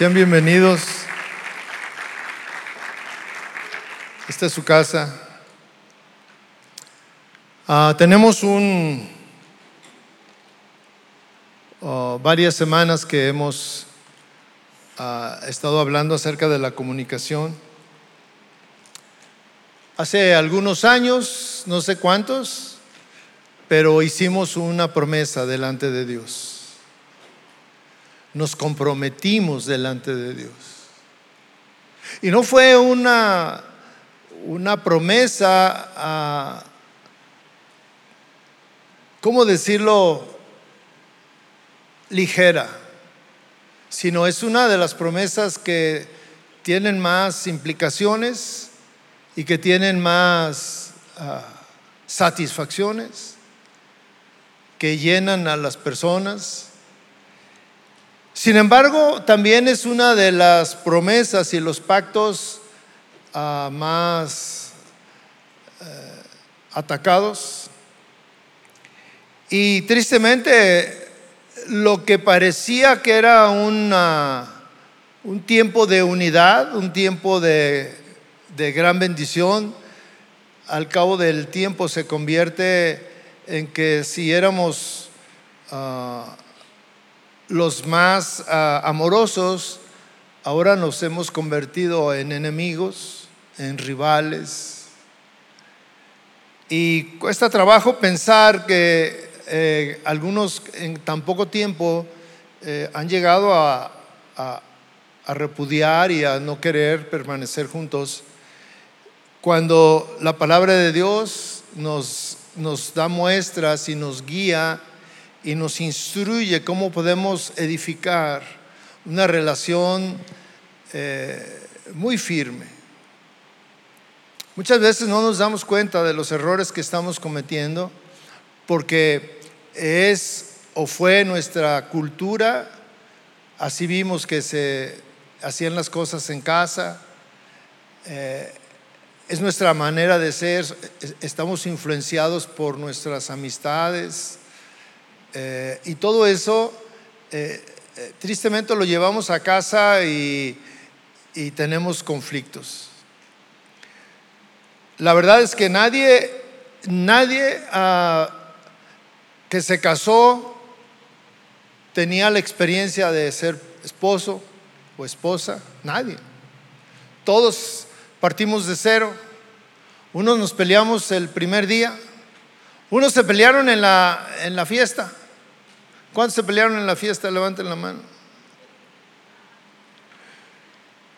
Sean bienvenidos. Esta es su casa. Ah, tenemos un oh, varias semanas que hemos ah, estado hablando acerca de la comunicación. Hace algunos años, no sé cuántos, pero hicimos una promesa delante de Dios nos comprometimos delante de Dios. Y no fue una, una promesa, a, ¿cómo decirlo?, ligera, sino es una de las promesas que tienen más implicaciones y que tienen más ah, satisfacciones, que llenan a las personas sin embargo, también es una de las promesas y los pactos ah, más eh, atacados. Y tristemente, lo que parecía que era un tiempo de unidad, un tiempo de, gran bendición, al cabo del tiempo se convierte en que si éramos ah, los más ah, amorosos, ahora nos hemos convertido en enemigos, en rivales. Y cuesta trabajo pensar que eh, algunos en tan poco tiempo eh, han llegado a, repudiar y a no querer permanecer juntos, cuando la palabra de Dios nos, nos da muestras y nos guía y nos instruye cómo podemos edificar una relación eh, muy firme. Muchas veces no nos damos cuenta de los errores que estamos cometiendo porque es o fue nuestra cultura, así vimos que se hacían las cosas en casa, eh, es nuestra manera de ser, estamos influenciados por nuestras amistades, eh, y todo eso, eh, eh, tristemente, lo llevamos a casa y, tenemos conflictos. La verdad es que nadie, nadie ah, que se casó tenía la experiencia de ser esposo o esposa, nadie. Todos partimos de cero. Unos nos peleamos el primer día, unos se pelearon en la, en la fiesta, ¿Cuántos se pelearon en la fiesta? Levanten la mano.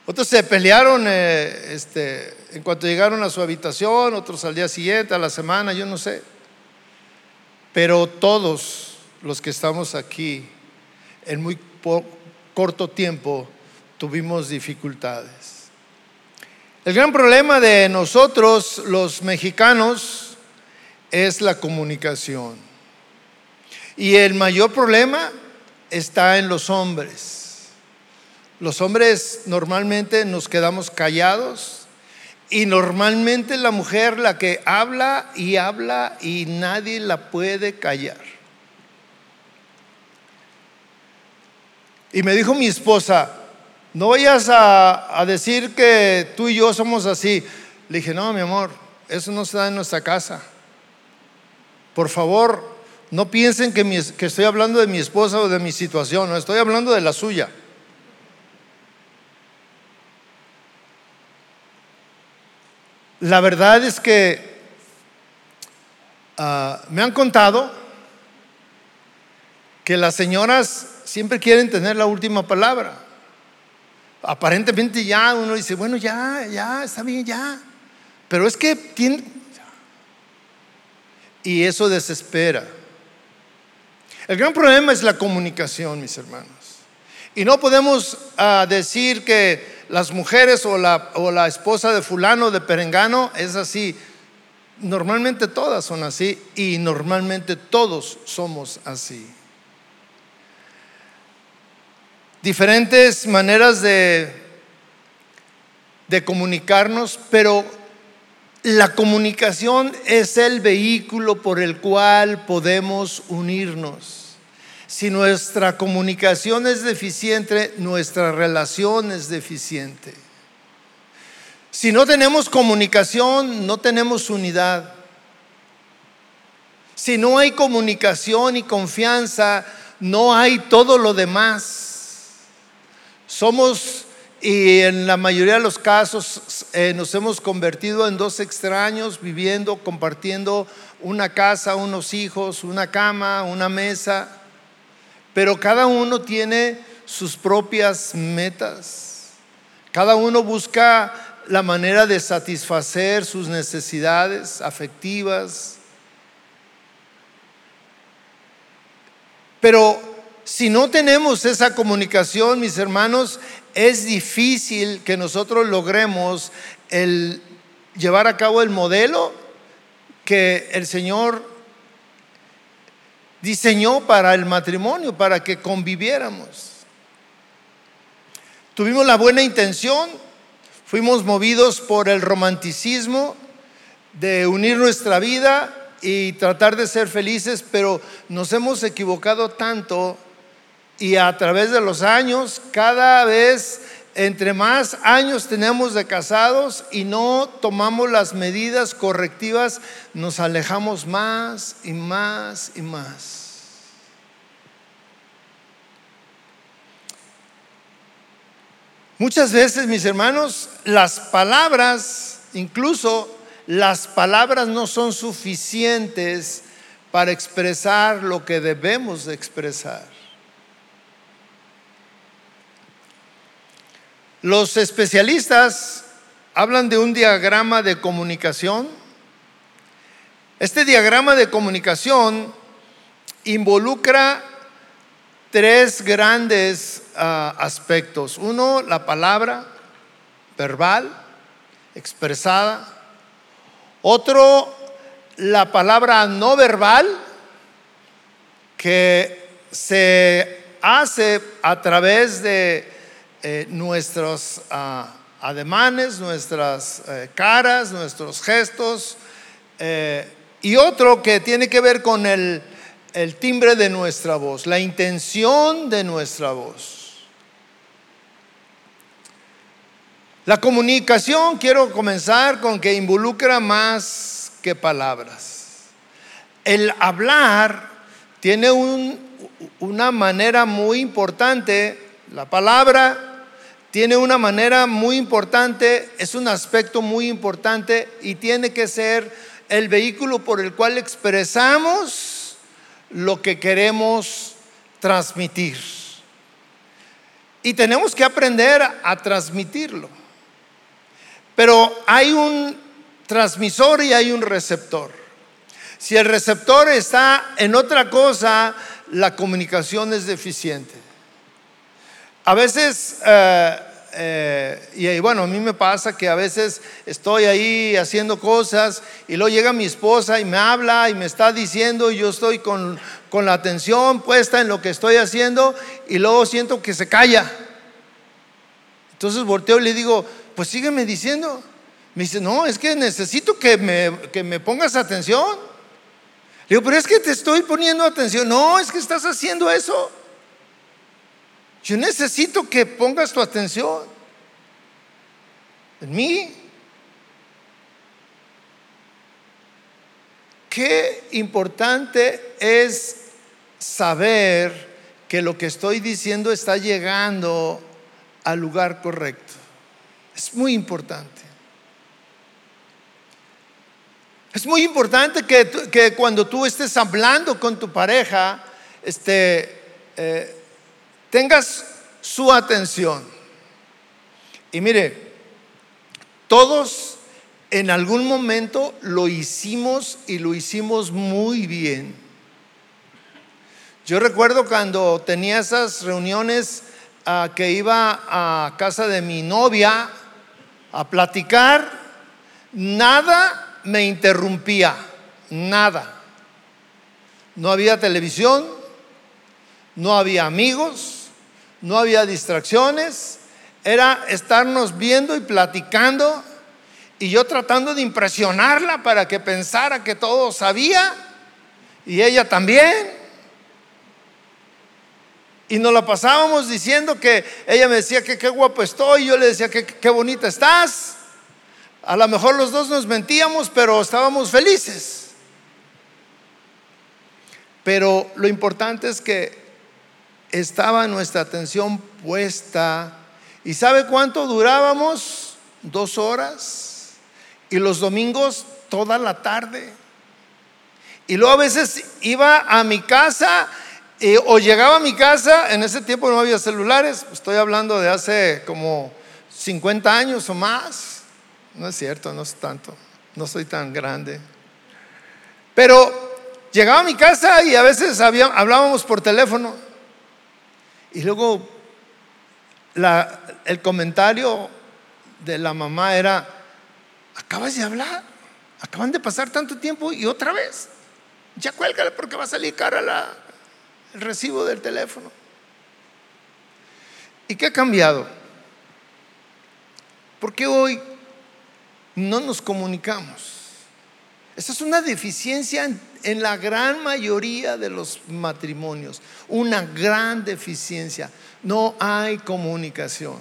Otros se pelearon eh, este, en cuanto llegaron a su habitación, otros al día siguiente, a la semana, yo no sé. Pero todos los que estamos aquí, en muy corto tiempo, tuvimos dificultades. El gran problema de nosotros, los mexicanos, es la comunicación. Y el mayor problema está en los hombres. Los hombres normalmente nos quedamos callados y normalmente la mujer la que habla y habla y nadie la puede callar. Y me dijo mi esposa, no vayas a, decir que tú y yo somos así. Le dije, no, mi amor, eso no se da en nuestra casa. Por favor, no piensen que, estoy hablando de mi esposa o de mi situación, no, estoy hablando de la suya. La verdad es que ah, me han contado que las señoras siempre quieren tener la última palabra. Aparentemente ya uno dice, bueno, ya, ya, está bien, ya. Pero es que tiene... Y eso desespera. El gran problema es la comunicación, mis hermanos. Y no podemos ah, decir que las mujeres o la, o la esposa de fulano, de perengano, es así. Normalmente todas son así y normalmente todos somos así. Diferentes maneras de, de comunicarnos, pero la comunicación es el vehículo por el cual podemos unirnos. Si nuestra comunicación es deficiente, nuestra relación es deficiente. Si no tenemos comunicación, no tenemos unidad. Si no hay comunicación y confianza, no hay todo lo demás. Somos, y en la mayoría de los casos, eh, nos hemos convertido en dos extraños viviendo, compartiendo una casa, unos hijos, una cama, una mesa, pero cada uno tiene sus propias metas. Cada uno busca la manera de satisfacer sus necesidades afectivas, Pero si no tenemos esa comunicación, mis hermanos, es difícil que nosotros logremos llevar a cabo el modelo que el Señor diseñó para el matrimonio, para que conviviéramos. Tuvimos la buena intención, fuimos movidos por el romanticismo de unir nuestra vida y tratar de ser felices, pero nos hemos equivocado tanto y a través de los años, cada vez entre más años tenemos de casados y no tomamos las medidas correctivas, nos alejamos más y más y más. Muchas veces, mis hermanos, las palabras, incluso las palabras no son suficientes para expresar lo que debemos de expresar. Los especialistas hablan de un diagrama de comunicación. Este diagrama de comunicación involucra tres grandes ah, aspectos. Uno, la palabra verbal, expresada. Otro, la palabra no verbal, que se hace a través de eh, nuestros ah, ademanes, nuestras eh, caras, nuestros gestos. Eh, y otro que tiene que ver con el timbre de nuestra voz, la intención de nuestra voz. La comunicación, quiero comenzar con que involucra más que palabras. El hablar tiene una manera muy importante, la palabra tiene una manera muy importante, es un aspecto muy importante y tiene que ser el vehículo por el cual expresamos lo que queremos transmitir. Y tenemos que aprender a transmitirlo. Pero hay un transmisor y hay un receptor. Si el receptor está en otra cosa, la comunicación es deficiente. A veces, eh, eh, y bueno, a mí me pasa que a veces estoy ahí haciendo cosas y luego llega mi esposa y me habla y me está diciendo y yo estoy con, con la atención puesta en lo que estoy haciendo y luego siento que se calla. Entonces volteo y le digo, pues sígueme diciendo. Me dice, no, es que necesito que me, que me pongas atención. Le digo, pero es que te estoy poniendo atención. No, es que estás haciendo eso. Yo necesito que pongas tu atención en mí. Qué importante es saber que lo que estoy diciendo está llegando al lugar correcto. Es muy importante. Es muy importante que, cuando tú estés hablando con tu pareja, este, eh, tengas su atención. Y mire, todos en algún momento lo hicimos y lo hicimos muy bien. Yo recuerdo cuando tenía esas reuniones ah, que iba a casa de mi novia a platicar, nada me interrumpía, nada. No había televisión, no había amigos, no había distracciones, era estarnos viendo y platicando y yo tratando de impresionarla para que pensara que todo sabía y ella también. y nos la pasábamos diciendo que ella me decía que qué guapo estoy, yo le decía que qué bonita estás. A lo mejor los dos nos mentíamos, pero estábamos felices. Pero lo importante es que estaba nuestra atención puesta. ¿Y sabe cuánto durábamos? Dos horas. Y los domingos toda la tarde. Y luego a veces iba a mi casa o llegaba a mi casa, en ese tiempo no había celulares, estoy hablando de hace como 50 años o más. No es cierto, no es tanto, no soy tan grande. Pero llegaba a mi casa y a veces hablábamos por teléfono. Y luego el comentario de la mamá era, acabas de hablar, acaban de pasar tanto tiempo y otra vez. Ya cuélgale porque va a salir cara el recibo del teléfono. ¿Y qué ha cambiado? Porque hoy no nos comunicamos. Esa es una deficiencia en, la gran mayoría de los matrimonios, una gran deficiencia. No hay comunicación.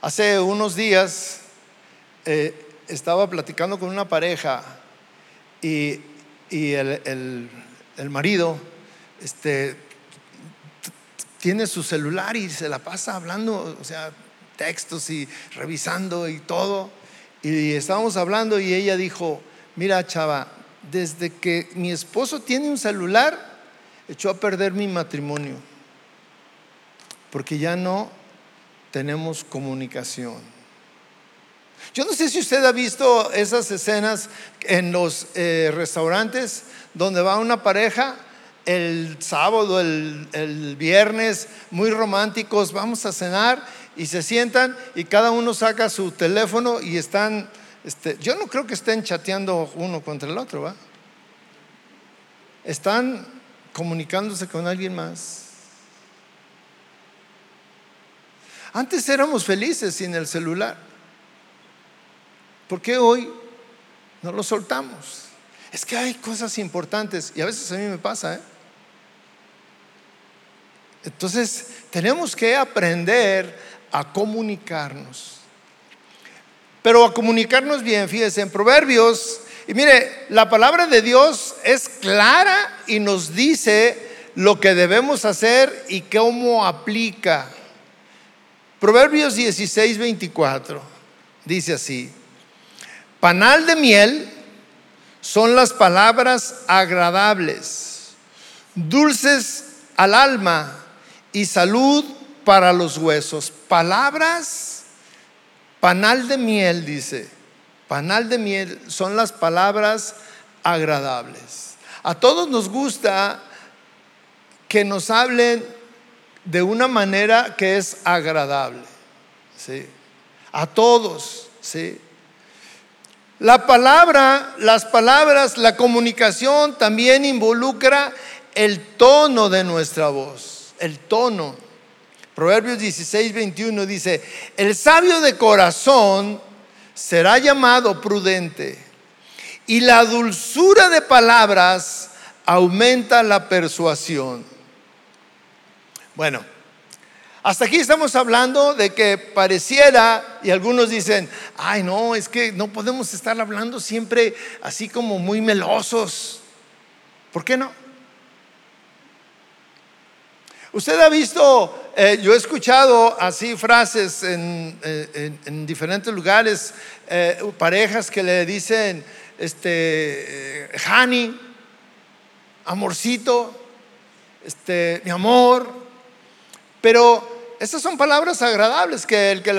Hace unos días eh, estaba platicando con una pareja y, el marido este, tiene su celular y se la pasa hablando, o sea, textos y revisando y todo. Y estábamos hablando y ella dijo, mira chava, desde que mi esposo tiene un celular, echó a perder mi matrimonio, porque ya no tenemos comunicación. Yo no sé si usted ha visto esas escenas en los eh, restaurantes donde va una pareja el sábado, el, viernes, muy románticos, vamos a cenar y se sientan y cada uno saca su teléfono y están, este, yo no creo que estén chateando uno contra el otro, ¿va? Están comunicándose con alguien más. Antes éramos felices sin el celular. ¿Por qué hoy no lo soltamos? Es que hay cosas importantes y a veces a mí me pasa. ¿eh? Entonces tenemos que aprender a comunicarnos. Pero a comunicarnos bien, fíjense, en Proverbios, y mire, la palabra de Dios es clara y nos dice lo que debemos hacer y cómo aplica. Proverbios 16, 24 dice así, panal de miel son las palabras agradables, dulces al alma y salud para los huesos. Palabras, panal de miel, dice. Panal de miel son las palabras agradables. A todos nos gusta que nos hablen de una manera que es agradable. ¿sí? A todos, ¿sí? La palabra, las palabras, la comunicación también involucra el tono de nuestra voz, el tono. Proverbios 16, 21 dice, el sabio de corazón será llamado prudente y la dulzura de palabras aumenta la persuasión. Bueno, hasta aquí estamos hablando de que pareciera, y algunos dicen, ay no, es que no podemos estar hablando siempre así como muy melosos. ¿Por qué no? Usted ha visto, eh, yo he escuchado así frases en, eh, diferentes lugares, eh, parejas que le dicen, este, honey, amorcito, este, mi amor, pero esas son palabras agradables que el que,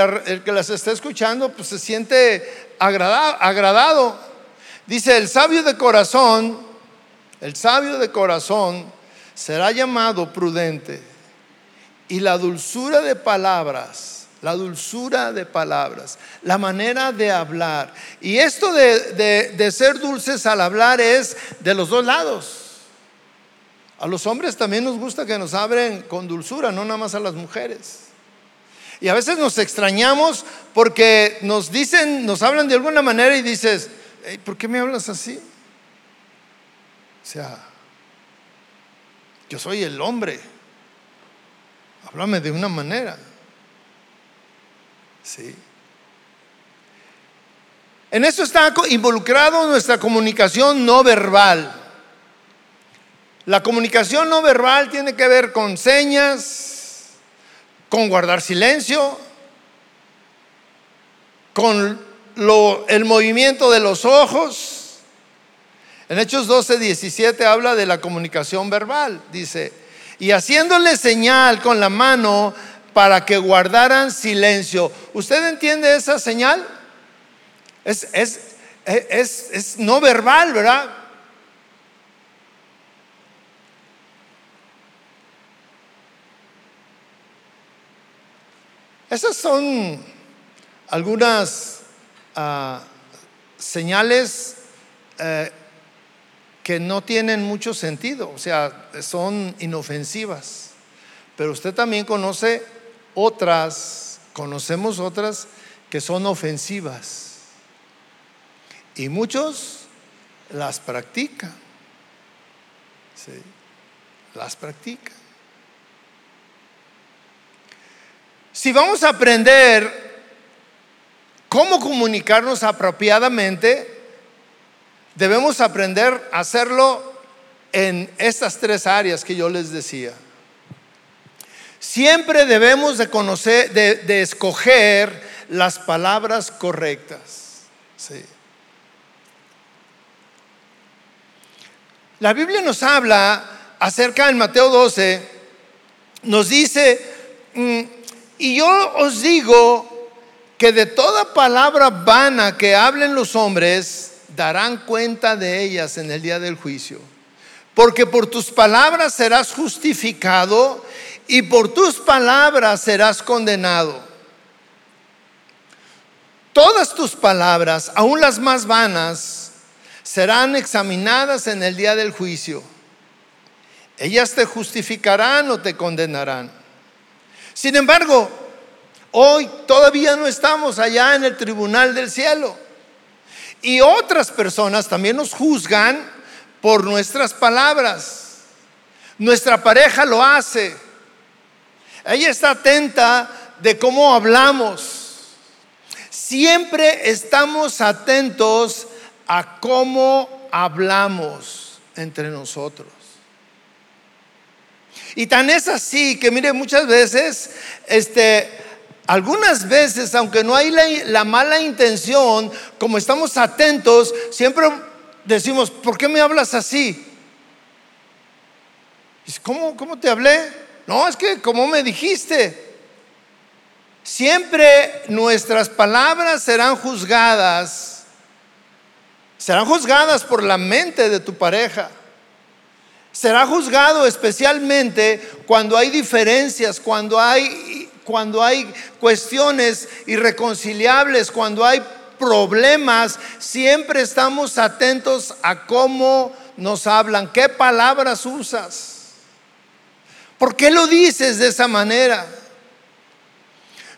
las está escuchando pues se siente agradado. Dice, el sabio de corazón, el sabio de corazón será llamado prudente. Y la dulzura de palabras, la dulzura de palabras, la manera de hablar. Y esto de, de ser dulces al hablar es de los dos lados. A los hombres también nos gusta que nos abren con dulzura, no nada más a las mujeres. Y a veces nos extrañamos porque nos dicen, nos hablan de alguna manera y dices, ¿por qué me hablas así? O sea, Yo soy el hombre. Háblame de una manera. Sí. En eso está involucrado nuestra comunicación no verbal. La comunicación no verbal tiene que ver con señas, con guardar silencio, con el movimiento de los ojos. En Hechos 12, 17 habla de la comunicación verbal. Dice, y haciéndole señal con la mano para que guardaran silencio. ¿Usted entiende esa señal? Es, es, es, es no verbal, ¿verdad? Esas son algunas ah, señales eh, que no tienen mucho sentido, o sea, son inofensivas. Pero usted también conoce otras, conocemos otras que son ofensivas. Y muchos las practican. ¿sí? Las practican. Si vamos a aprender cómo comunicarnos apropiadamente, debemos aprender a hacerlo en estas tres áreas que yo les decía. Siempre debemos de conocer, de, escoger las palabras correctas. La Biblia nos habla acerca en Mateo 12, nos dice, mm, y yo os digo que de toda palabra vana que hablen los hombres, darán cuenta de ellas en el día del juicio. Porque por tus palabras serás justificado y por tus palabras serás condenado. Todas tus palabras, aun las más vanas, serán examinadas en el día del juicio. Ellas te justificarán o te condenarán. Sin embargo, hoy todavía no estamos allá en el tribunal del cielo. Y otras personas también nos juzgan por nuestras palabras. Nuestra pareja lo hace. Ella está atenta de cómo hablamos. Siempre estamos atentos a cómo hablamos entre nosotros. Y tan es así que, mire, muchas veces, este, algunas veces, aunque no hay la, mala intención, como estamos atentos, siempre decimos, ¿por qué me hablas así? ¿Cómo, ¿Cómo te hablé? No, es que como me dijiste. Siempre nuestras palabras serán juzgadas, serán juzgadas por la mente de tu pareja será juzgado especialmente cuando hay diferencias, cuando hay, cuando hay cuestiones irreconciliables, cuando hay problemas, siempre estamos atentos a cómo nos hablan, qué palabras usas. ¿Por qué lo dices de esa manera?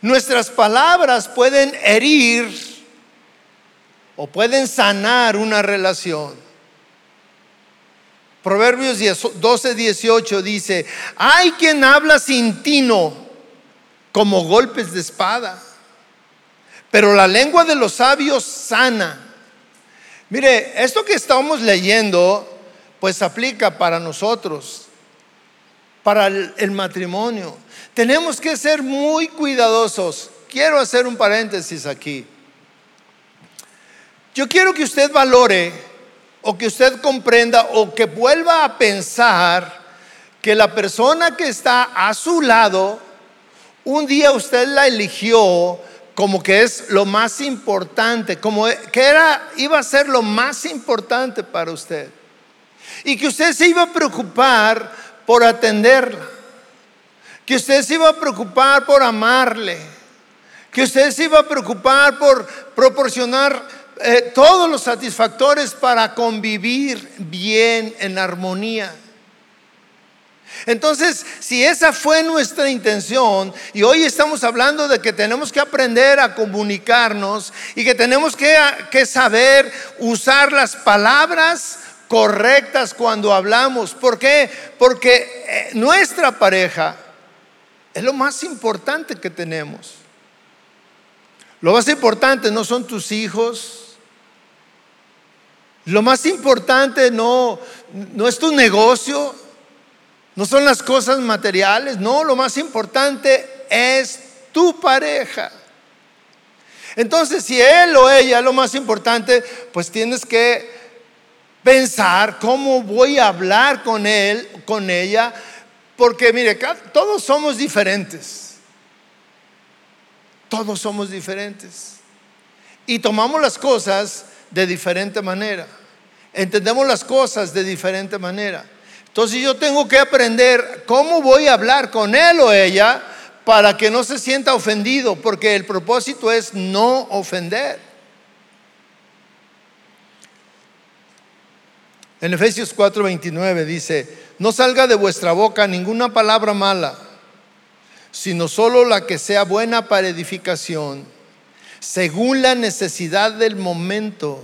Nuestras palabras pueden herir o pueden sanar una relación. Proverbios 12, 18 dice, hay quien habla sin tino como golpes de espada, pero la lengua de los sabios sana. Mire, esto que estamos leyendo, pues aplica para nosotros, para el matrimonio. Tenemos que ser muy cuidadosos. Quiero hacer un paréntesis aquí. Yo quiero que usted valore o que usted comprenda o que vuelva a pensar que la persona que está a su lado, un día usted la eligió como que es lo más importante, como que era iba a ser lo más importante para usted. Y que usted se iba a preocupar por atenderla. Que usted se iba a preocupar por amarle. Que usted se iba a preocupar por proporcionar eh, todos los satisfactores para convivir bien en armonía. Entonces, si esa fue nuestra intención, y hoy estamos hablando de que tenemos que aprender a comunicarnos y que tenemos que, saber usar las palabras correctas cuando hablamos. ¿Por qué? Porque eh, nuestra pareja es lo más importante que tenemos. Lo más importante no son tus hijos. Lo más importante no, no es tu negocio. No son las cosas materiales. No, lo más importante es tu pareja. Entonces, si él o ella es lo más importante, pues tienes que pensar cómo voy a hablar con él, con ella, porque mire, todos somos diferentes. Todos somos diferentes. Y tomamos las cosas de diferente manera. Entendemos las cosas de diferente manera. Entonces yo tengo que aprender cómo voy a hablar con él o ella para que no se sienta ofendido, porque el propósito es no ofender. En Efesios 4:29 dice, no salga de vuestra boca ninguna palabra mala, sino solo la que sea buena para edificación, según la necesidad del momento,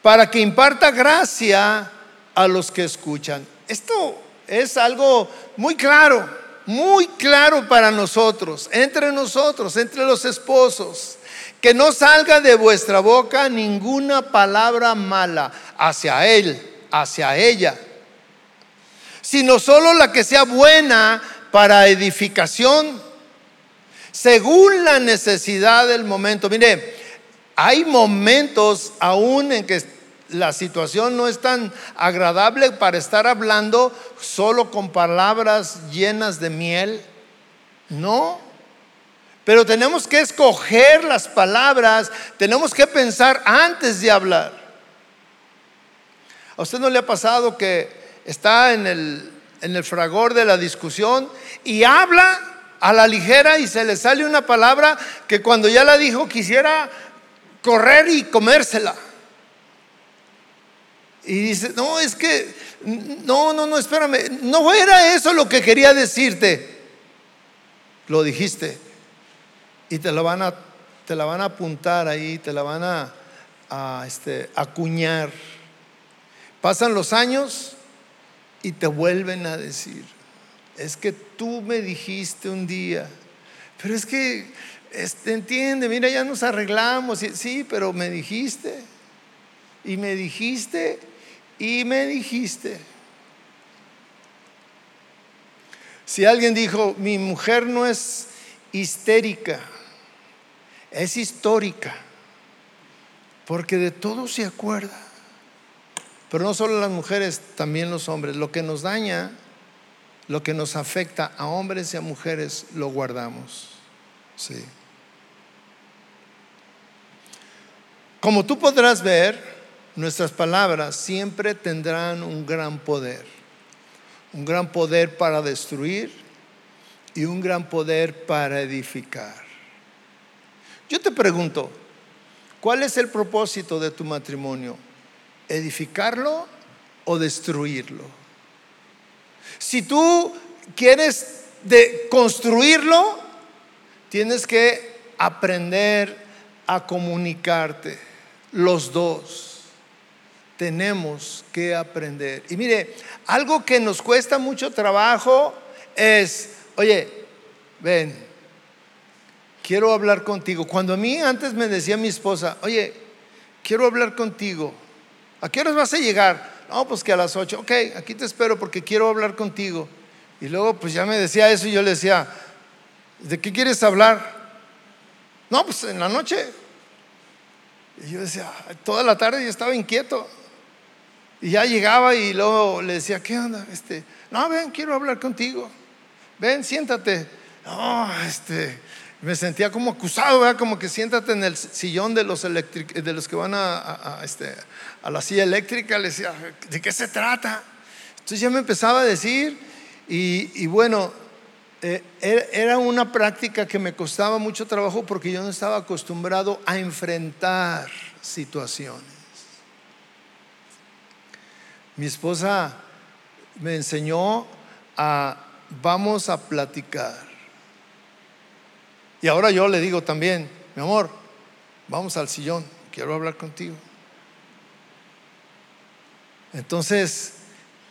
para que imparta gracia a los que escuchan. Esto es algo muy claro muy claro para nosotros, entre nosotros, entre los esposos, que no salga de vuestra boca ninguna palabra mala hacia él, hacia ella, sino solo la que sea buena para edificación, según la necesidad del momento. Mire, hay momentos aún en que la situación no es tan agradable para estar hablando solo con palabras llenas de miel. No. Pero tenemos que escoger las palabras, tenemos que pensar antes de hablar. ¿A usted no le ha pasado que está en el, en el fragor de la discusión y habla a la ligera y se le sale una palabra que cuando ya la dijo quisiera correr y comérsela? Y dice, no, es que, no, no, no, espérame, no era eso lo que quería decirte. Lo dijiste. Y te la van a, te la van a apuntar ahí, te la van a, este, acuñar. Pasan los años y te vuelven a decir, es que tú me dijiste un día, pero es que, este, entiende, mira, ya nos arreglamos, sí, pero me dijiste, y me dijiste, y me dijiste, si alguien dijo, mi mujer no es histérica, es histórica, porque de todo se acuerda. Pero no solo las mujeres, también los hombres. Lo que nos daña, lo que nos afecta a hombres y a mujeres, lo guardamos. Sí. Como tú podrás ver, nuestras palabras siempre tendrán un gran poder. Un gran poder para destruir y un gran poder para edificar. Yo te pregunto, ¿cuál es el propósito de tu matrimonio? ¿Edificarlo o destruirlo? Si tú quieres de construirlo, tienes que aprender a comunicarte los dos tenemos que aprender. Y mire, algo que nos cuesta mucho trabajo es, oye, ven, quiero hablar contigo. Cuando a mí antes me decía mi esposa, oye, quiero hablar contigo, ¿a qué horas vas a llegar? No, pues que a las 8, ok, aquí te espero porque quiero hablar contigo. Y luego pues ya me decía eso y yo le decía, ¿de qué quieres hablar? No, pues en la noche. Y yo decía, toda la tarde yo estaba inquieto. Y ya llegaba y luego le decía, ¿qué onda? Este, no, ven, quiero hablar contigo. Ven, siéntate. No, este, me sentía como acusado, como que siéntate en el sillón de los, de los que van a, este, a la silla eléctrica. Le decía, ¿de qué se trata? Entonces ya me empezaba a decir y, bueno, eh, era una práctica que me costaba mucho trabajo porque yo no estaba acostumbrado a enfrentar situaciones. Mi esposa me enseñó a vamos a platicar. Y ahora yo le digo también, mi amor, vamos al sillón, quiero hablar contigo. Entonces,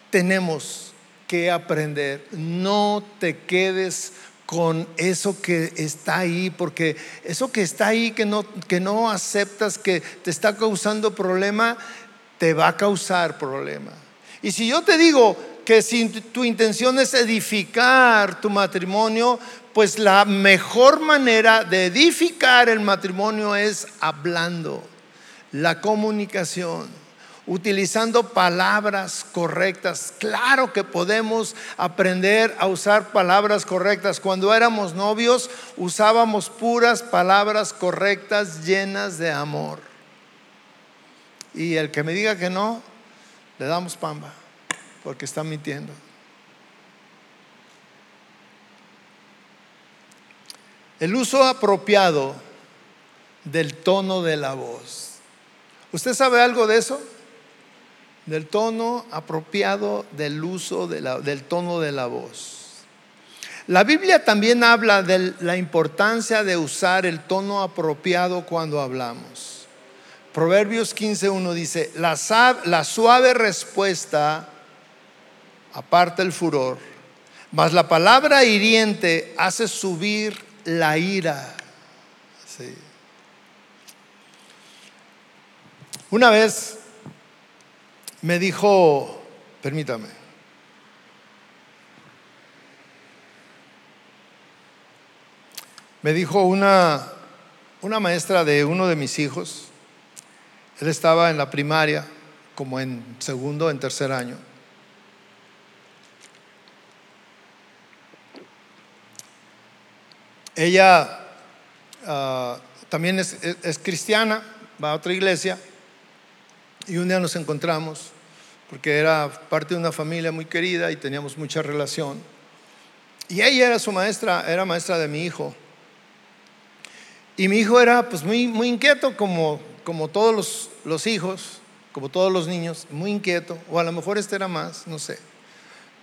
tenemos que aprender. No te quedes con eso que está ahí, porque eso que está ahí, que no, que no aceptas, que te está causando problema, te va a causar problema. Y si yo te digo que si tu intención es edificar tu matrimonio, pues la mejor manera de edificar el matrimonio es hablando, la comunicación utilizando palabras correctas. Claro que podemos aprender a usar palabras correctas. Cuando éramos novios usábamos puras palabras correctas llenas de amor. Y el que me diga que no, le damos pamba, porque está mintiendo. El uso apropiado del tono de la voz. ¿Usted sabe algo de eso? del tono apropiado del uso del tono de la voz. La Biblia también habla de la importancia de usar el tono apropiado cuando hablamos. Proverbios 15.1 dice, la, suave respuesta aparta el furor, mas la palabra hiriente hace subir la ira. Una vez me dijo, permítame, me dijo una, una maestra de uno de mis hijos, él estaba en la primaria, como en segundo, en tercer año. Ella ah, también es, cristiana, va a otra iglesia, y un día nos encontramos porque era parte de una familia muy querida y teníamos mucha relación. Y ella era su maestra, era maestra de mi hijo. Y mi hijo era pues muy, muy inquieto como, como todos los, los hijos, como todos los niños, muy inquieto, o a lo mejor este era más, no sé,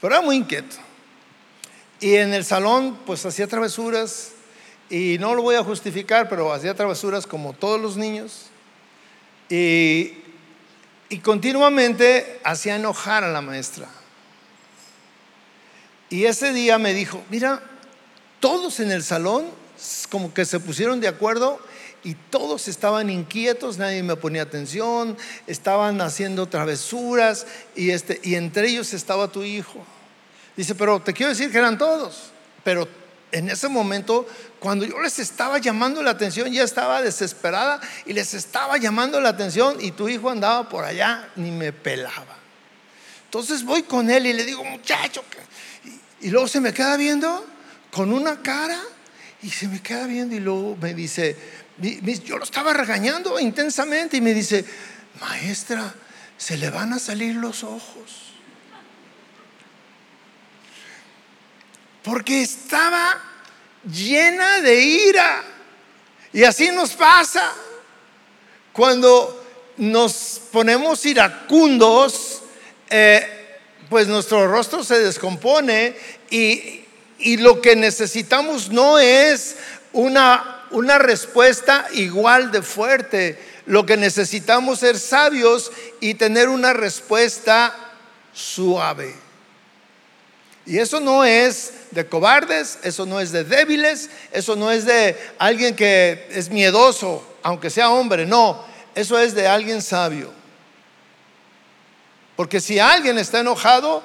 pero era muy inquieto. Y en el salón pues hacía travesuras, y no lo voy a justificar, pero hacía travesuras como todos los niños. Y y continuamente hacía enojar a la maestra. Y ese día me dijo, mira, todos en el salón como que se pusieron de acuerdo y todos estaban inquietos, nadie me ponía atención, estaban haciendo travesuras y, este, y entre ellos estaba tu hijo. Dice, pero te quiero decir que eran todos, pero en ese momento, cuando yo les estaba llamando la atención, ya estaba desesperada y les estaba llamando la atención y tu hijo andaba por allá, ni me pelaba. Entonces voy con él y le digo, muchacho, y, luego se me queda viendo con una cara y se me queda viendo y luego me dice, yo lo estaba regañando intensamente y me dice, maestra, se le van a salir los ojos. porque estaba llena de ira. Y así nos pasa. Cuando nos ponemos iracundos, eh, pues nuestro rostro se descompone y, lo que necesitamos no es una, una respuesta igual de fuerte. Lo que necesitamos es ser sabios y tener una respuesta suave. Y eso no es de cobardes, eso no es de débiles, eso no es de alguien que es miedoso, aunque sea hombre, no, eso es de alguien sabio. Porque si alguien está enojado,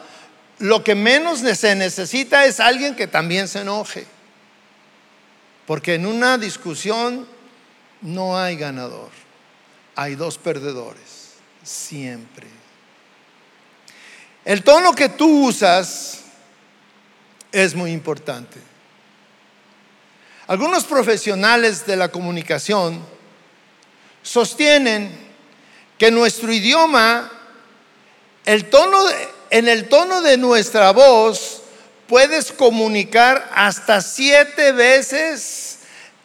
lo que menos se necesita es alguien que también se enoje. Porque en una discusión no hay ganador, hay dos perdedores, siempre. El tono que tú usas es muy importante. Algunos profesionales de la comunicación sostienen que nuestro idioma, el tono en el tono de nuestra voz, puedes comunicar hasta siete veces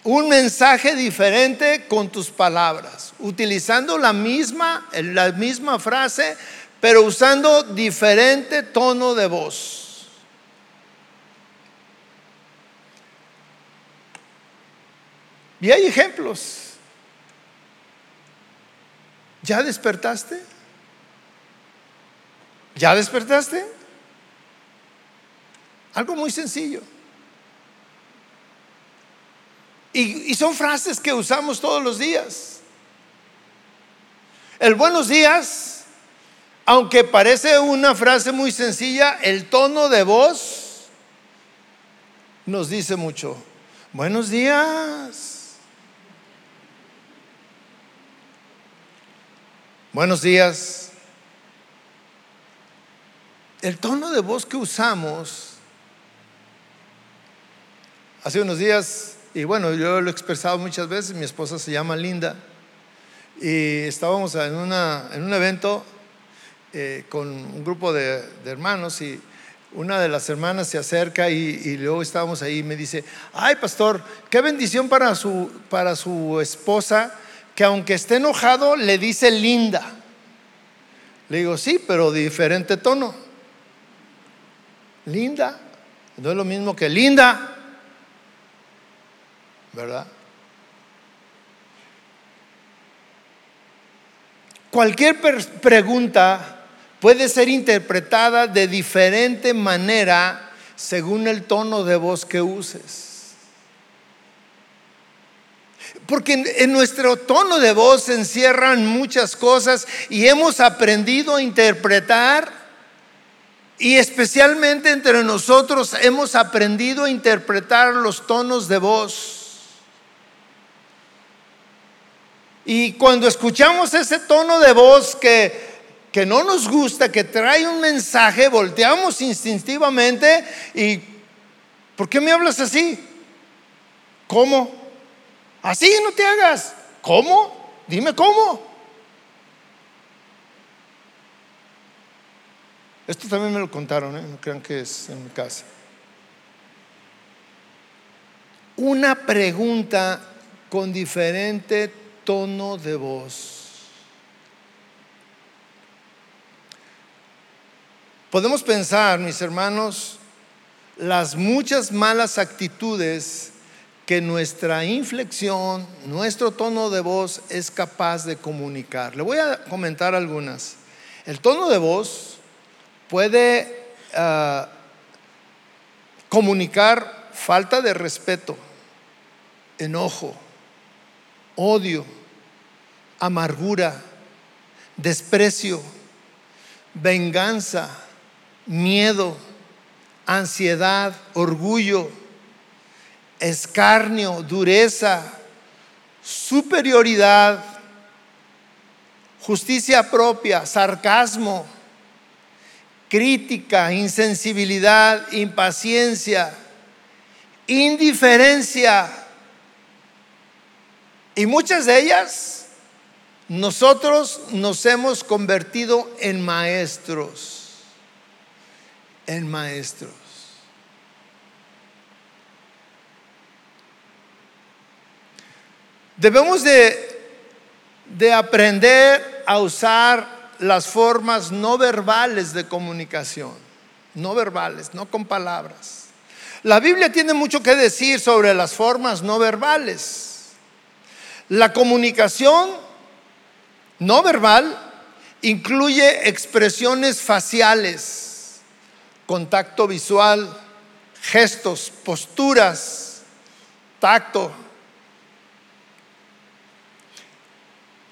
un mensaje diferente con tus palabras, utilizando la misma, la misma frase, pero usando diferente tono de voz. Y hay ejemplos. ¿Ya despertaste? ¿Ya despertaste? Algo muy sencillo. Y, son frases que usamos todos los días. El buenos días, aunque parece una frase muy sencilla, el tono de voz nos dice mucho. Buenos días. Buenos días. El tono de voz que usamos hace unos días, y bueno, yo lo he expresado muchas veces, mi esposa se llama Linda, y estábamos en, una, en un evento eh, con un grupo de, hermanos y una de las hermanas se acerca y, luego estábamos ahí y me dice, ay pastor, qué bendición para su, para su esposa que aunque esté enojado le dice linda. Le digo, sí, pero de diferente tono. Linda, no es lo mismo que linda, ¿verdad? Cualquier pregunta puede ser interpretada de diferente manera según el tono de voz que uses. Porque en, nuestro tono de voz se encierran muchas cosas y hemos aprendido a interpretar y especialmente entre nosotros hemos aprendido a interpretar los tonos de voz. Y cuando escuchamos ese tono de voz que, que no nos gusta, que trae un mensaje, volteamos instintivamente y ¿por qué me hablas así? ¿Cómo? Así no te hagas. ¿Cómo? Dime cómo. Esto también me lo contaron, ¿eh? no crean que es en mi casa. Una pregunta con diferente tono de voz. Podemos pensar, mis hermanos, las muchas malas actitudes que nuestra inflexión, nuestro tono de voz es capaz de comunicar. Le voy a comentar algunas. El tono de voz puede ah, comunicar falta de respeto, enojo, odio, amargura, desprecio, venganza, miedo, ansiedad, orgullo, escarnio, dureza, superioridad, justicia propia, sarcasmo, crítica, insensibilidad, impaciencia, indiferencia, y muchas de ellas, nosotros nos hemos convertido en maestros, en maestros. Debemos de, de aprender a usar las formas no verbales de comunicación, no verbales, no con palabras. La Biblia tiene mucho que decir sobre las formas no verbales. La comunicación no verbal incluye expresiones faciales, contacto visual, gestos, posturas, tacto.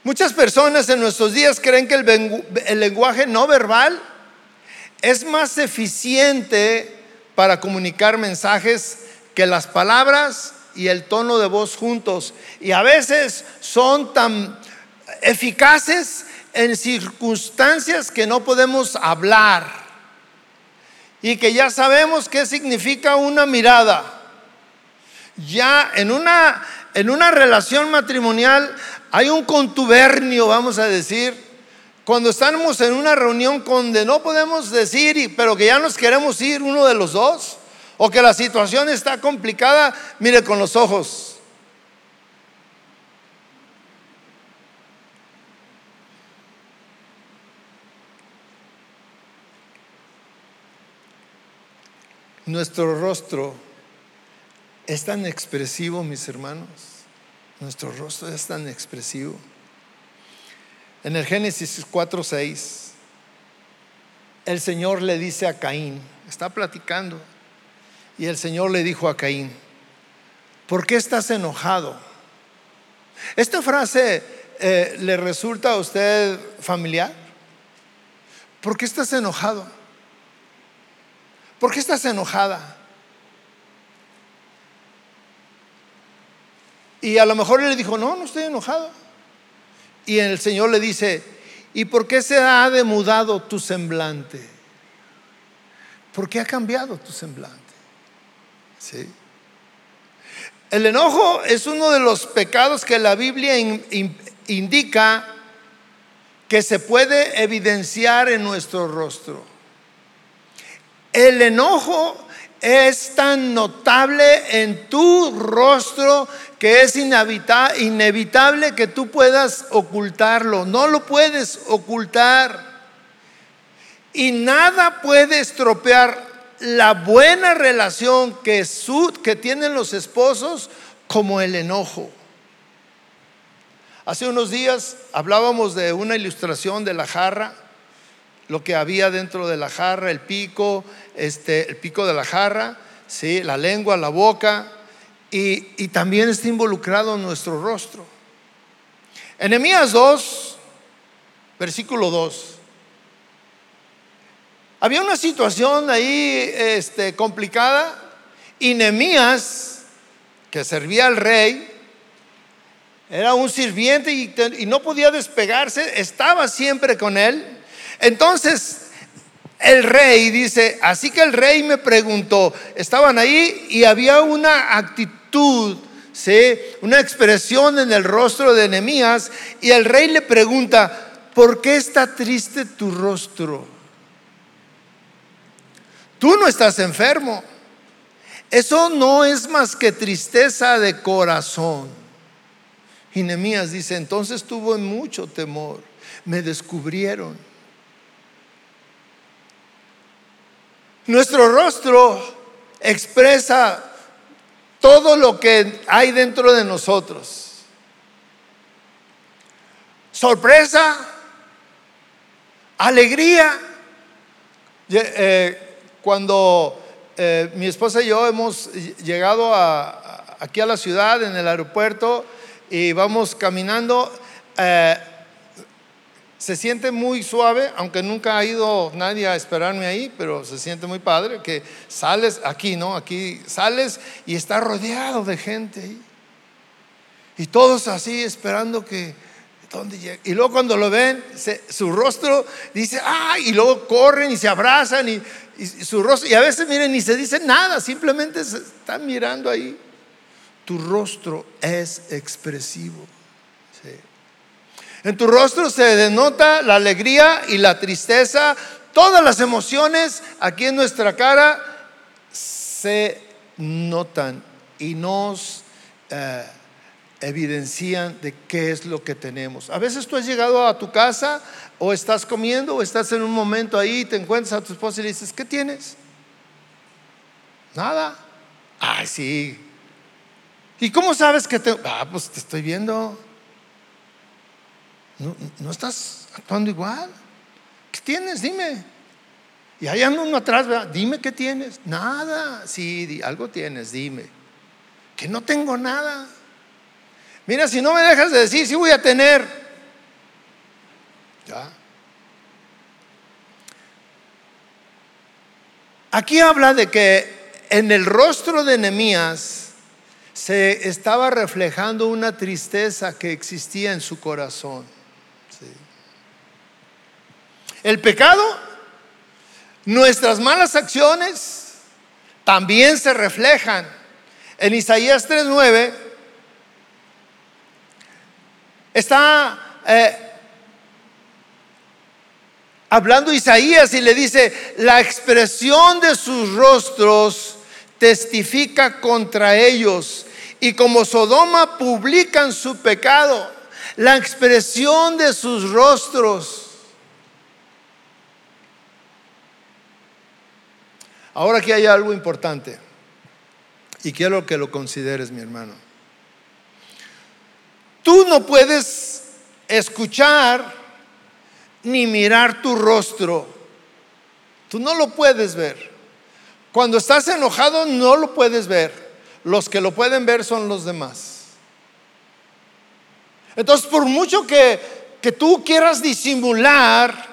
Muchas personas en nuestros días creen que el, lenguaje no verbal es más eficiente para comunicar mensajes que las palabras y el tono de voz juntos. Y a veces son tan eficaces en circunstancias que no podemos hablar. Y que ya sabemos qué significa una mirada. Ya en una, en una relación matrimonial hay un contubernio, vamos a decir, cuando estamos en una reunión donde no podemos decir, pero que ya nos queremos ir uno de los dos o que la situación está complicada, mire con los ojos. Nuestro rostro es tan expresivo, mis hermanos. Nuestro rostro es tan expresivo. En el Génesis 4:6 el Señor le dice a Caín, está platicando, y el Señor le dijo a Caín, ¿por qué estás enojado? Esta frase eh, le resulta a usted familiar. ¿Por qué estás enojado? ¿Por qué estás enojada? Y a lo mejor él le dijo, no, no estoy enojado. Y el Señor le dice, ¿y por qué se ha demudado tu semblante? ¿Por qué ha cambiado tu semblante? ¿Sí? El enojo es uno de los pecados que la Biblia indica que se puede evidenciar en nuestro rostro. El enojo es tan notable en tu rostro que es inevitable que tú puedas ocultarlo. No lo puedes ocultar. Y nada puede estropear la buena relación que, que tienen los esposos como el enojo. Hace unos días hablábamos de una ilustración de la jarra, lo que había dentro de la jarra, el pico, este, el pico de la jarra, ¿sí? la lengua, la boca, y, también está involucrado en nuestro rostro. Enemías 2, versículo 2. Había una situación ahí este, complicada y Nehemías, que servía al rey, era un sirviente y, y, no podía despegarse, estaba siempre con él. Entonces el rey dice, así que el rey me preguntó, estaban ahí y había una actitud, ¿sí? una expresión en el rostro de Nehemías y el rey le pregunta, ¿por qué está triste tu rostro? Tú no estás enfermo. Eso no es más que tristeza de corazón. Y Nehemías dice, entonces tuvo mucho temor, me descubrieron Nuestro rostro expresa todo lo que hay dentro de nosotros. Sorpresa, alegría. Eh, cuando eh, mi esposa y yo hemos llegado aquí a la ciudad, en el aeropuerto, y vamos caminando, eh, se siente muy suave, aunque nunca ha ido nadie a esperarme ahí, pero se siente muy padre que sales aquí, ¿no? Aquí sales y está rodeado de gente. Y todos así esperando que ¿dónde? Y luego cuando lo ven, su rostro dice, ¡ay! Y luego corren y se abrazan y, y, su rostro, y a veces miren, ni se dice nada, simplemente se están mirando ahí. Tu rostro es expresivo. En tu rostro se denota la alegría y la tristeza. Todas las emociones aquí en nuestra cara se notan y nos eh, evidencian de qué es lo que tenemos. A veces tú has llegado a tu casa o estás comiendo o estás en un momento ahí y te encuentras a tu esposa y le dices, ¿qué tienes? Nada. Ay, sí. ¿Y cómo sabes que te... Ah, pues te estoy viendo. ¿No, estás actuando igual? ¿Qué tienes? Dime. Y hay uno atrás, dime qué tienes. Nada. Sí, algo tienes, dime. Que no tengo nada. Mira, si no me dejas de decir, sí voy a tener. Ya. Aquí habla de que en el rostro de Nehemías se estaba reflejando una tristeza que existía en su corazón. El pecado, nuestras malas acciones también se reflejan. En Isaías 3:9 está eh, hablando Isaías y le dice, la expresión de sus rostros testifica contra ellos. Y como Sodoma publican su pecado, la expresión de sus rostros. Ahora aquí hay algo importante. Y quiero que lo consideres, mi hermano. No puedes escuchar ni mirar tu rostro Tú no lo puedes ver. Cuando estás enojado no lo puedes ver. Los que lo pueden ver son los demás. Entonces, por mucho que, que tú quieras disimular,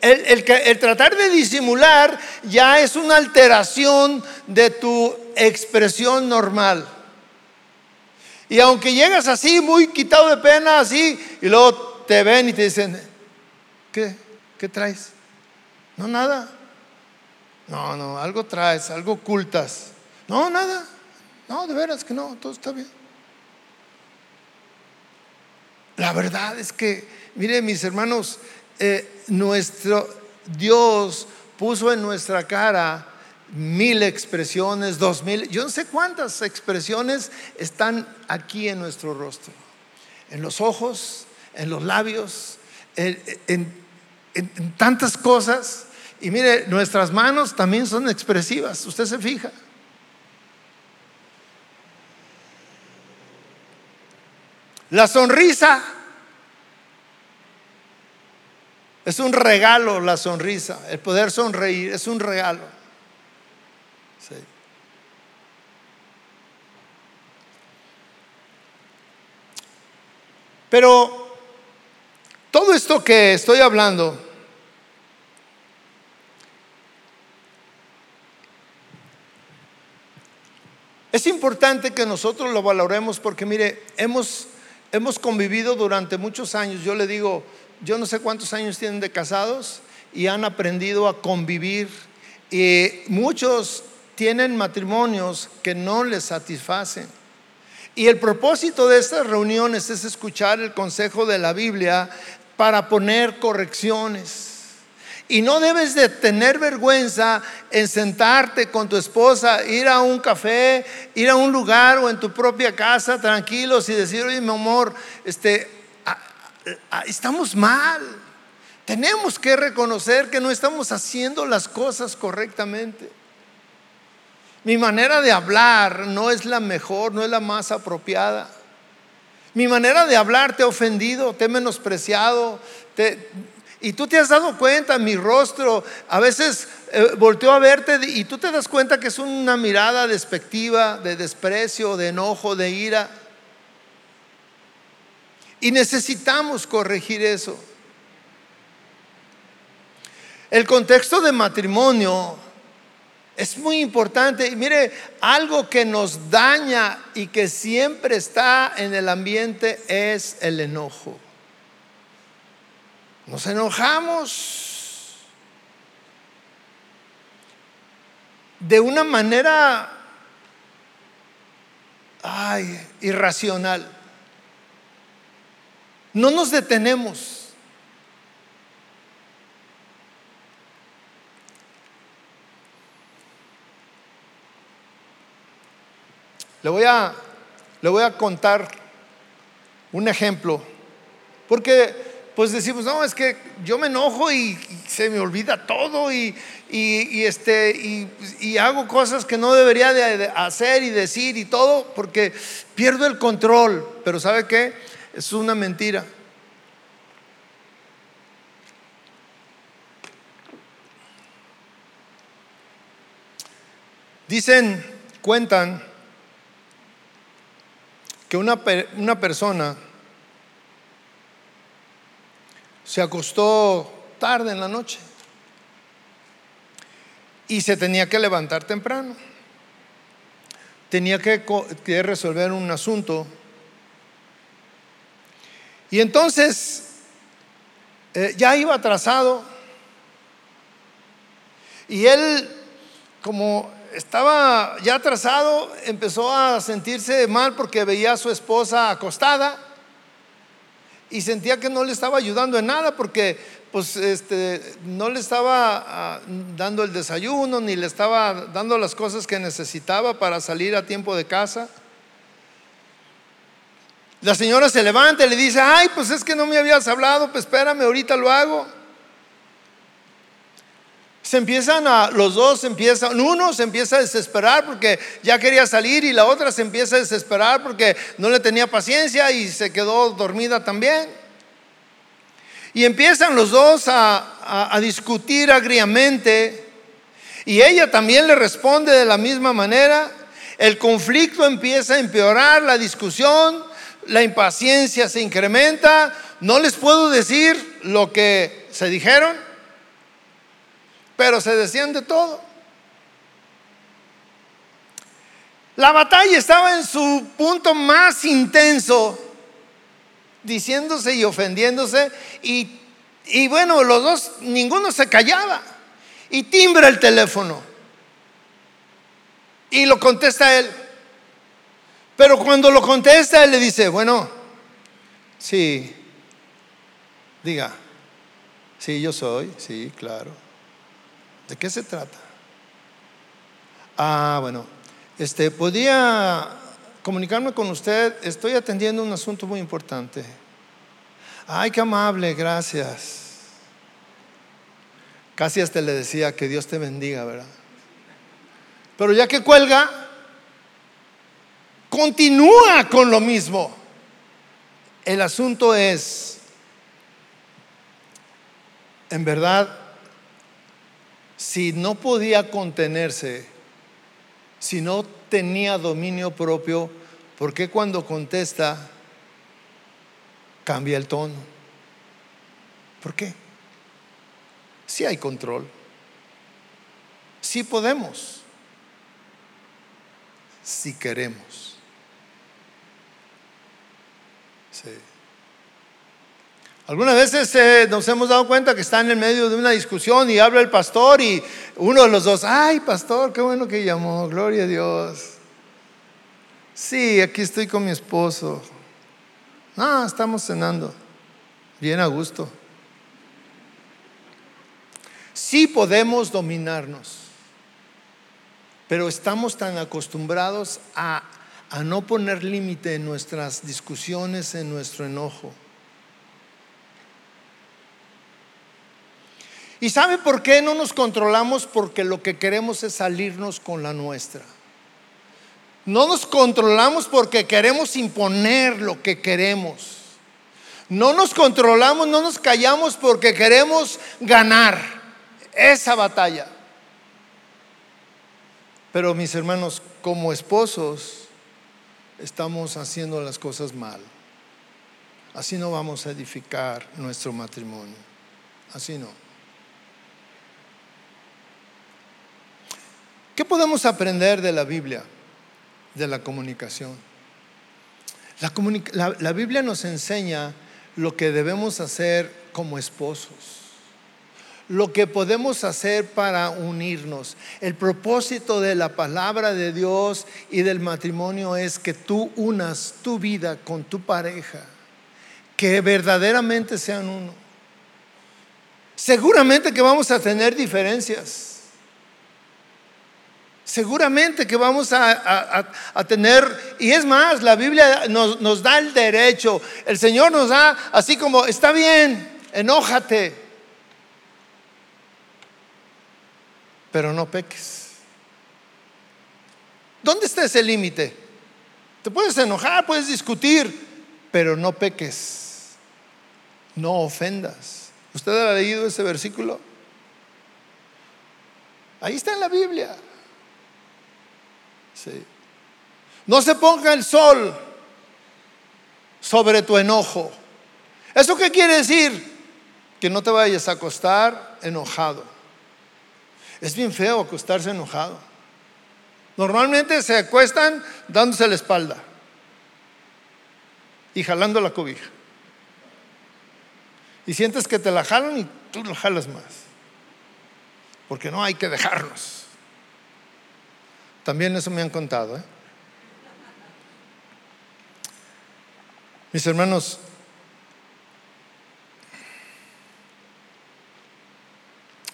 el, el, tratar de disimular ya es una alteración de tu expresión normal. Y aunque llegas así, muy quitado de pena, así, y luego te ven y te dicen, ¿qué? ¿Qué traes? No, nada. No, no, algo traes, algo ocultas. No, nada. No, de veras que no, todo está bien. La verdad es que, mire mis hermanos, eh, nuestro Dios puso en nuestra cara mil expresiones, dos mil, yo no sé cuántas expresiones están aquí en nuestro rostro, en los ojos, en los labios, en, tantas cosas. Y mire, nuestras manos también son expresivas, usted se fija. La sonrisa es un regalo, la sonrisa, el poder sonreír es un regalo. Pero todo esto que estoy hablando es importante que nosotros lo valoremos porque mire, hemos hemos convivido durante muchos años. Yo le digo, yo no sé cuántos años tienen de casados y han aprendido a convivir. Y muchos tienen matrimonios que no les satisfacen. Y el propósito de estas reuniones es escuchar el consejo de la Biblia para poner correcciones. Y no debes de tener vergüenza en sentarte con tu esposa, ir a un café, ir a un lugar o en tu propia casa tranquilos y decir, oye mi amor, este, estamos mal. Tenemos que reconocer que no estamos haciendo las cosas correctamente. Mi manera de hablar no es la mejor, no es la más apropiada. Mi manera de hablar te ha ofendido, te he menospreciado, y tú te has dado cuenta, mi rostro, a veces eh, a verte y tú te das cuenta que es una mirada despectiva, de desprecio, de enojo, de ira. Y necesitamos corregir eso. El contexto de matrimonio es muy importante. Y mire, algo que nos daña y que siempre está en el ambiente es el enojo. Nos enojamos de una manera ay, irracional. No nos detenemos. Le voy a, le voy a contar un ejemplo, porque pues decimos, no, es que yo me enojo y, se me olvida todo y, este, y, hago cosas que no debería de hacer y decir y todo porque pierdo el control. Pero ¿sabe qué? Es una mentira. Dicen, cuentan que una, una persona se acostó tarde en la noche y se tenía que levantar temprano. Tenía que, resolver un asunto. Y entonces eh, ya iba atrasado y él, como estaba ya atrasado, empezó a sentirse mal porque veía a su esposa acostada y sentía que no le estaba ayudando en nada porque pues este no le estaba ah, dando el desayuno ni le estaba dando las cosas que necesitaba para salir a tiempo de casa. La señora se levanta y le dice, "Ay, pues es que no me habías hablado, pues espérame, ahorita lo hago." Se empiezan a, los dos empiezan, uno se empieza a desesperar porque ya quería salir y la otra se empieza a desesperar porque no le tenía paciencia y se quedó dormida también. Y empiezan los dos a, discutir agriamente. Y ella también le responde de la misma manera. El conflicto empieza a empeorar, la discusión, la impaciencia se incrementa. No les puedo decir lo que se dijeron, pero se decían de todo. La batalla estaba en su punto más intenso diciéndose y ofendiéndose y, y bueno, los dos, ninguno se callaba. Y timbra el teléfono. Y lo contesta él. Pero cuando lo contesta, él le dice, bueno, sí, diga, sí, yo soy, sí, claro. ¿De qué se trata? Ah, bueno, este, podía comunicarme con usted, estoy atendiendo un asunto muy importante. Ay, qué amable, gracias. Casi hasta le decía que Dios te bendiga, ¿verdad? Pero ya que cuelga, continúa con lo mismo. El asunto es, en verdad, si no podía contenerse, si no tenía dominio propio, ¿por qué cuando contesta cambia el tono? ¿Por qué? Si hay control, si podemos, si queremos. Sí. Algunas veces eh, nos hemos dado cuenta que está en medio de una discusión y habla el pastor y uno de los dos, ay pastor, qué bueno que llamó, gloria a Dios. Sí, aquí estoy con mi esposo. Ah, estamos cenando, bien a gusto. Sí podemos dominarnos, pero estamos tan acostumbrados a, a no poner límite en nuestras discusiones, en nuestro enojo. ¿Y sabe por qué no nos controlamos? Porque lo que queremos es salirnos con la nuestra. No nos controlamos porque queremos imponer lo que queremos. No nos controlamos, no nos callamos porque queremos ganar esa batalla. Pero mis hermanos, como esposos, estamos haciendo las cosas mal. Así no vamos a edificar nuestro matrimonio. Así no. ¿Qué podemos aprender de la Biblia, de la comunicación? La, Biblia nos enseña lo que debemos hacer como esposos, lo que podemos hacer para unirnos. El propósito de la palabra de Dios y del matrimonio es que tú unas tu vida con tu pareja, que verdaderamente sean uno. Seguramente que vamos a tener diferencias Seguramente que vamos a, tener, y es más, la Biblia nos, nos da el derecho, el Señor nos da así como, está bien, enójate, pero no peques. ¿Dónde está ese límite? Te puedes enojar, puedes discutir, pero no peques, no ofendas. ¿Usted ha leído ese versículo? Ahí está en la Biblia. No se ponga el sol sobre tu enojo. ¿Eso qué quiere decir? Que no te vayas a acostar enojado. Es bien feo acostarse enojado. Normalmente se acuestan dándose la espalda y jalando la cobija. Y sientes que te la jalan y tú la jalas más. Porque no hay que dejarnos. También eso me han contado. ¿eh? Mis hermanos,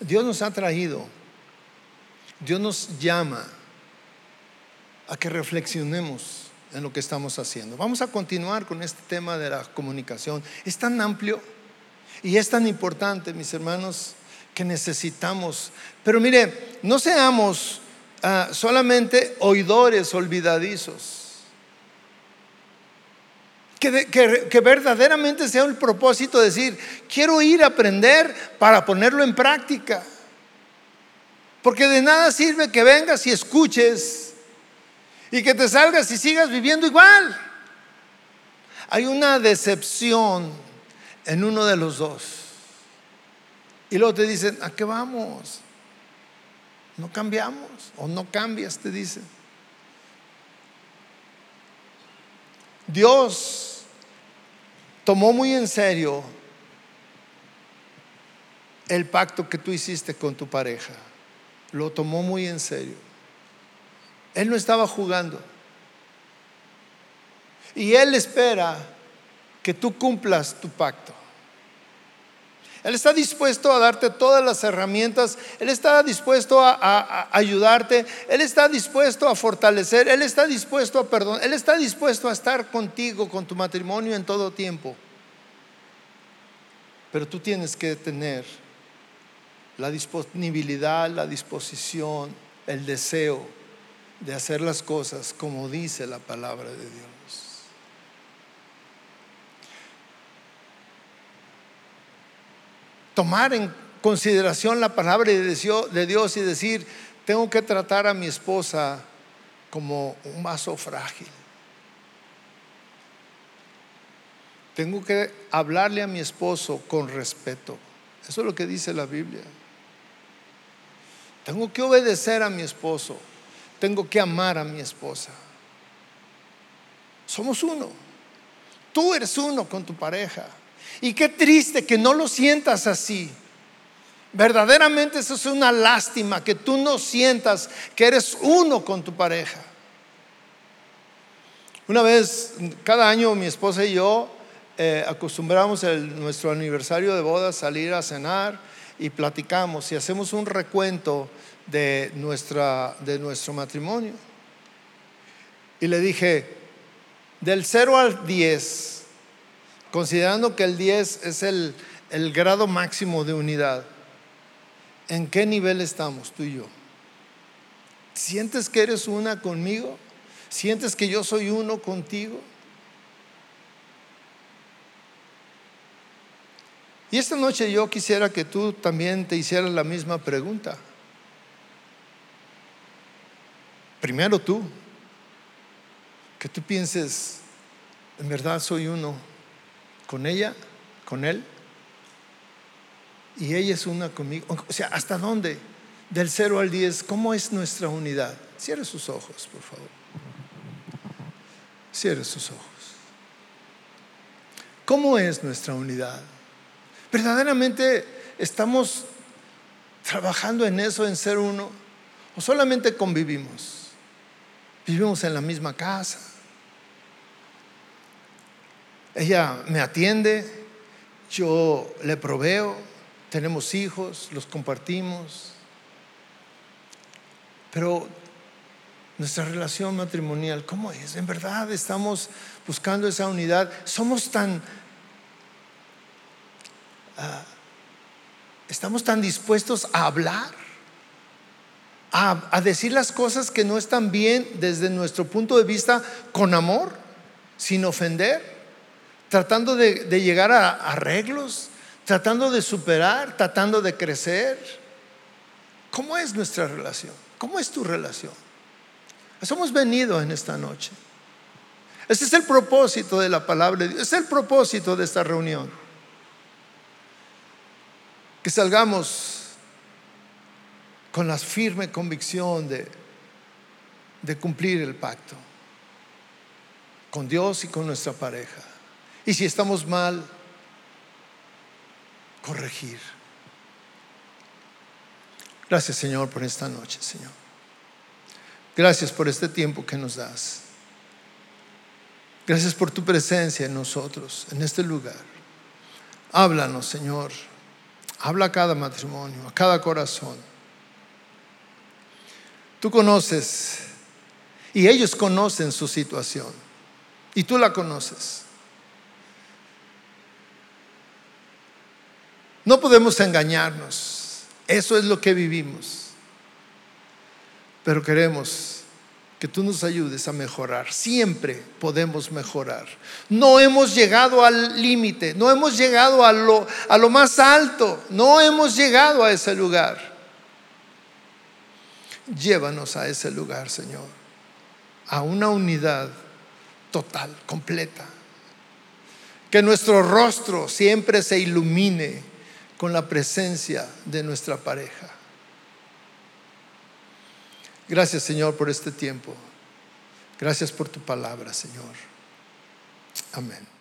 Dios nos ha traído, Dios nos llama a que reflexionemos en lo que estamos haciendo. Vamos a continuar con este tema de la comunicación. Es tan amplio y es tan importante, mis hermanos, que necesitamos. Pero mire, no seamos Ah, solamente oidores olvidadizos. Que, que, verdaderamente sea el propósito de decir, quiero ir a aprender para ponerlo en práctica. Porque de nada sirve que vengas y escuches y que te salgas y sigas viviendo igual. Hay una decepción en uno de los dos. Y luego te dicen, ¿a qué vamos? No cambiamos o no cambias, te dicen. Dios tomó muy en serio el pacto que tú hiciste con tu pareja. Lo tomó muy en serio. Él no estaba jugando. Y Él espera que tú cumplas tu pacto. Él está dispuesto a darte todas las herramientas, Él está dispuesto a, ayudarte, Él está dispuesto a fortalecer, Él está dispuesto a perdonar, Él está dispuesto a estar contigo, con tu matrimonio en todo tiempo. Pero tú tienes que tener la disponibilidad, la disposición, el deseo de hacer las cosas como dice la palabra de Dios. Tomar en consideración la palabra de Dios y decir, tengo que tratar a mi esposa como un vaso frágil. Tengo que hablarle a mi esposo con respeto. Eso es lo que dice la Biblia. Tengo que obedecer a mi esposo. Tengo que amar a mi esposa. Somos uno. Tú eres uno con tu pareja. Y qué triste que no lo sientas así. Verdaderamente eso es una lástima, que tú no sientas que eres uno con tu pareja. Una vez, cada año mi esposa y yo eh, acostumbramos el, nuestro aniversario de boda salir a cenar y platicamos y hacemos un recuento de, nuestra, de nuestro matrimonio. Y le dije, del 0 al 10, considerando que el 10 es el, el grado máximo de unidad, ¿en qué nivel estamos tú y yo? ¿Sientes que eres una conmigo? ¿Sientes que yo soy uno contigo? Y esta noche yo quisiera que tú también te hicieras la misma pregunta. Primero tú, que tú pienses, en verdad soy uno con ella, con él, y ella es una conmigo. O sea, ¿hasta dónde? Del 0 al 10, ¿cómo es nuestra unidad? Cierre sus ojos, por favor. Cierre sus ojos. ¿Cómo es nuestra unidad? ¿Verdaderamente estamos trabajando en eso, en ser uno? ¿O solamente convivimos? Vivimos en la misma casa, ella me atiende, yo le proveo, tenemos hijos, los compartimos. Pero nuestra relación matrimonial, ¿cómo es? En verdad estamos buscando esa unidad. Somos tan... Ah, estamos tan dispuestos a hablar, a, a decir las cosas que no están bien desde nuestro punto de vista con amor, sin ofender tratando de, llegar a arreglos, tratando de superar, tratando de crecer. ¿Cómo es nuestra relación? ¿Cómo es tu relación? Hemos venido en esta noche. Ese es el propósito de la palabra de Dios, es el propósito de esta reunión. Que salgamos con la firme convicción de cumplir el pacto con Dios y con nuestra pareja. Y si estamos mal, corregir. Gracias Señor por esta noche, Señor. Gracias por este tiempo que nos das. Gracias por tu presencia en nosotros, en este lugar. Háblanos, Señor. Habla a cada matrimonio, a cada corazón. Tú conoces y ellos conocen su situación y tú la conoces. No podemos engañarnos. Eso es lo que vivimos. Pero queremos que tú nos ayudes a mejorar. Siempre podemos mejorar. No hemos llegado al límite, no hemos llegado a lo, a lo más alto, no hemos llegado a ese lugar. Llévanos a ese lugar, Señor, a una unidad total, completa. Que nuestro rostro siempre se ilumine con la presencia de nuestra pareja. Gracias Señor por este tiempo. Gracias por tu palabra, Señor. Amén.